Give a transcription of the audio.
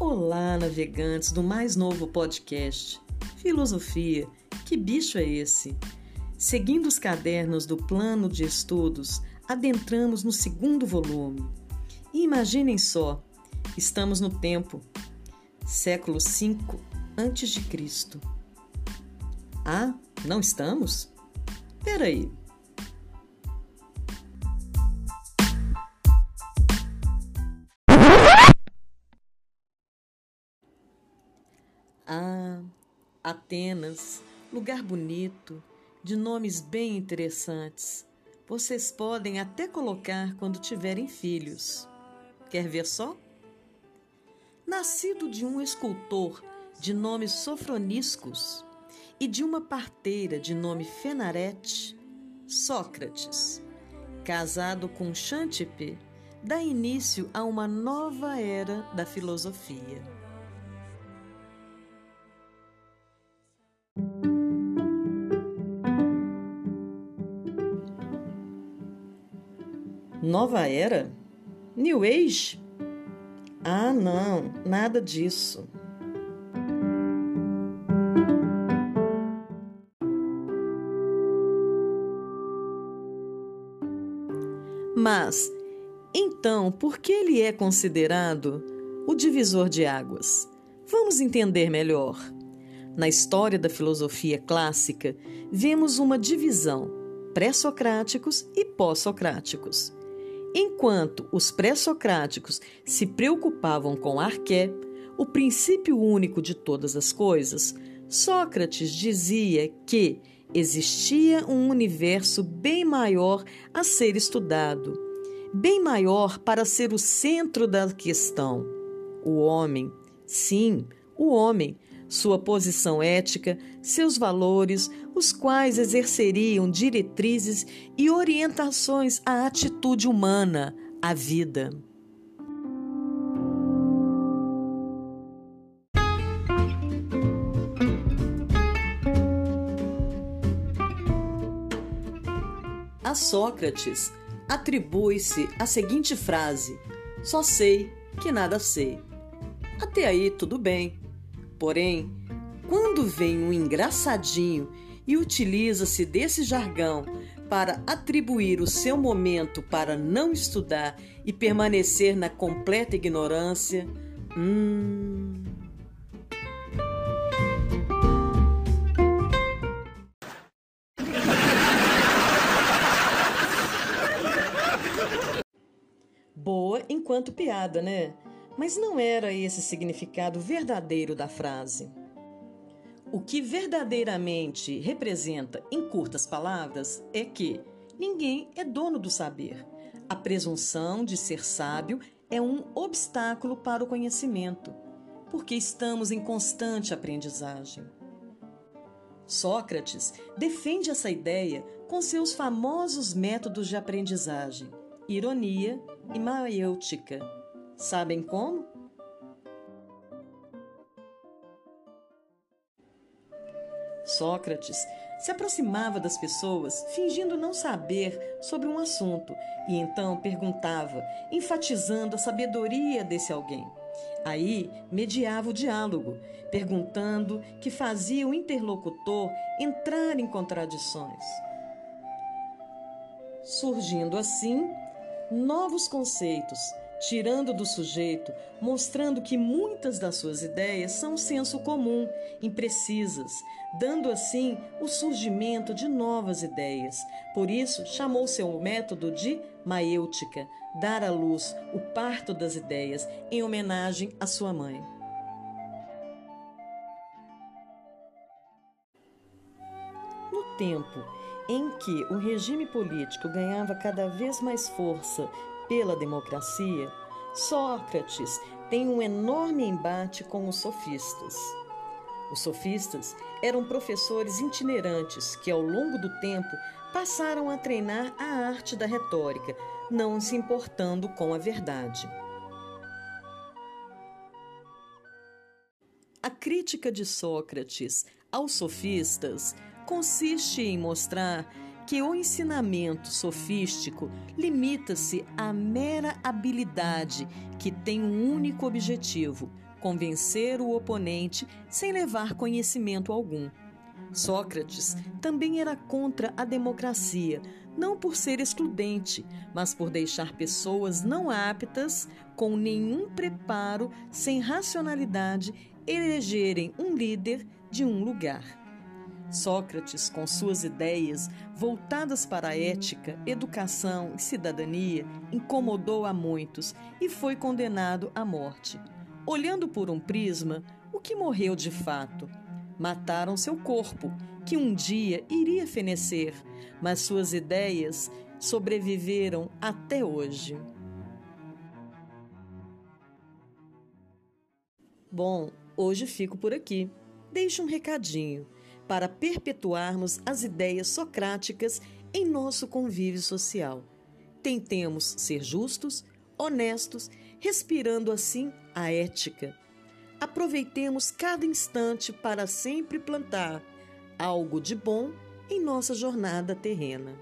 Olá, navegantes do mais novo podcast. Filosofia, que bicho é esse? Seguindo os cadernos do plano de estudos, adentramos no segundo volume. E imaginem só, estamos no tempo, século V antes de Cristo. Ah, não estamos? Peraí. Ah, Atenas, lugar bonito, de nomes bem interessantes. Vocês podem até colocar quando tiverem filhos. Quer ver só? Nascido de um escultor de nome Sofroniscos e de uma parteira de nome Fenarete, Sócrates, casado com Xantippe, dá início a uma nova era da filosofia. Nova era? New Age? Ah, não, nada disso. Mas, então, por que ele é considerado o divisor de águas? Vamos entender melhor. Na história da filosofia clássica, vemos uma divisão: pré-socráticos e pós-socráticos. Enquanto os pré-socráticos se preocupavam com arqué, o princípio único de todas as coisas, Sócrates dizia que existia um universo bem maior a ser estudado, bem maior para ser o centro da questão. O homem, sim, o homem, sua posição ética, seus valores, os quais exerceriam diretrizes e orientações à atitude humana, à vida. A Sócrates atribui-se a seguinte frase: Só sei que nada sei. Até aí tudo bem. Porém, quando vem um engraçadinho e utiliza-se desse jargão para atribuir o seu momento para não estudar e permanecer na completa ignorância, hum. Boa enquanto piada, né? Mas não era esse significado verdadeiro da frase. O que verdadeiramente representa, em curtas palavras, é que ninguém é dono do saber. A presunção de ser sábio é um obstáculo para o conhecimento, porque estamos em constante aprendizagem. Sócrates defende essa ideia com seus famosos métodos de aprendizagem, ironia e maêutica Sabem como? Sócrates se aproximava das pessoas fingindo não saber sobre um assunto e então perguntava, enfatizando a sabedoria desse alguém. Aí mediava o diálogo, perguntando que fazia o interlocutor entrar em contradições. Surgindo assim novos conceitos, tirando do sujeito, mostrando que muitas das suas ideias são senso comum, imprecisas, dando assim o surgimento de novas ideias. Por isso, chamou seu método de maêutica, dar à luz o parto das ideias, em homenagem à sua mãe. No tempo em que o regime político ganhava cada vez mais força pela democracia, Sócrates tem um enorme embate com os sofistas. Os sofistas eram professores itinerantes que, ao longo do tempo, passaram a treinar a arte da retórica, não se importando com a verdade. A crítica de Sócrates aos sofistas consiste em mostrar que o ensinamento sofístico limita-se à mera habilidade que tem um único objetivo: convencer o oponente sem levar conhecimento algum. Sócrates também era contra a democracia, não por ser excludente, mas por deixar pessoas não aptas, com nenhum preparo, sem racionalidade, elegerem um líder de um lugar. Sócrates, com suas ideias voltadas para a ética, educação e cidadania, incomodou a muitos e foi condenado à morte. Olhando por um prisma, o que morreu de fato? Mataram seu corpo, que um dia iria fenecer, mas suas ideias sobreviveram até hoje. Bom, hoje fico por aqui. Deixe um recadinho para perpetuarmos as ideias socráticas em nosso convívio social. Tentemos ser justos, honestos, respirando assim a ética aproveitemos cada instante para sempre plantar algo de bom em nossa jornada terrena.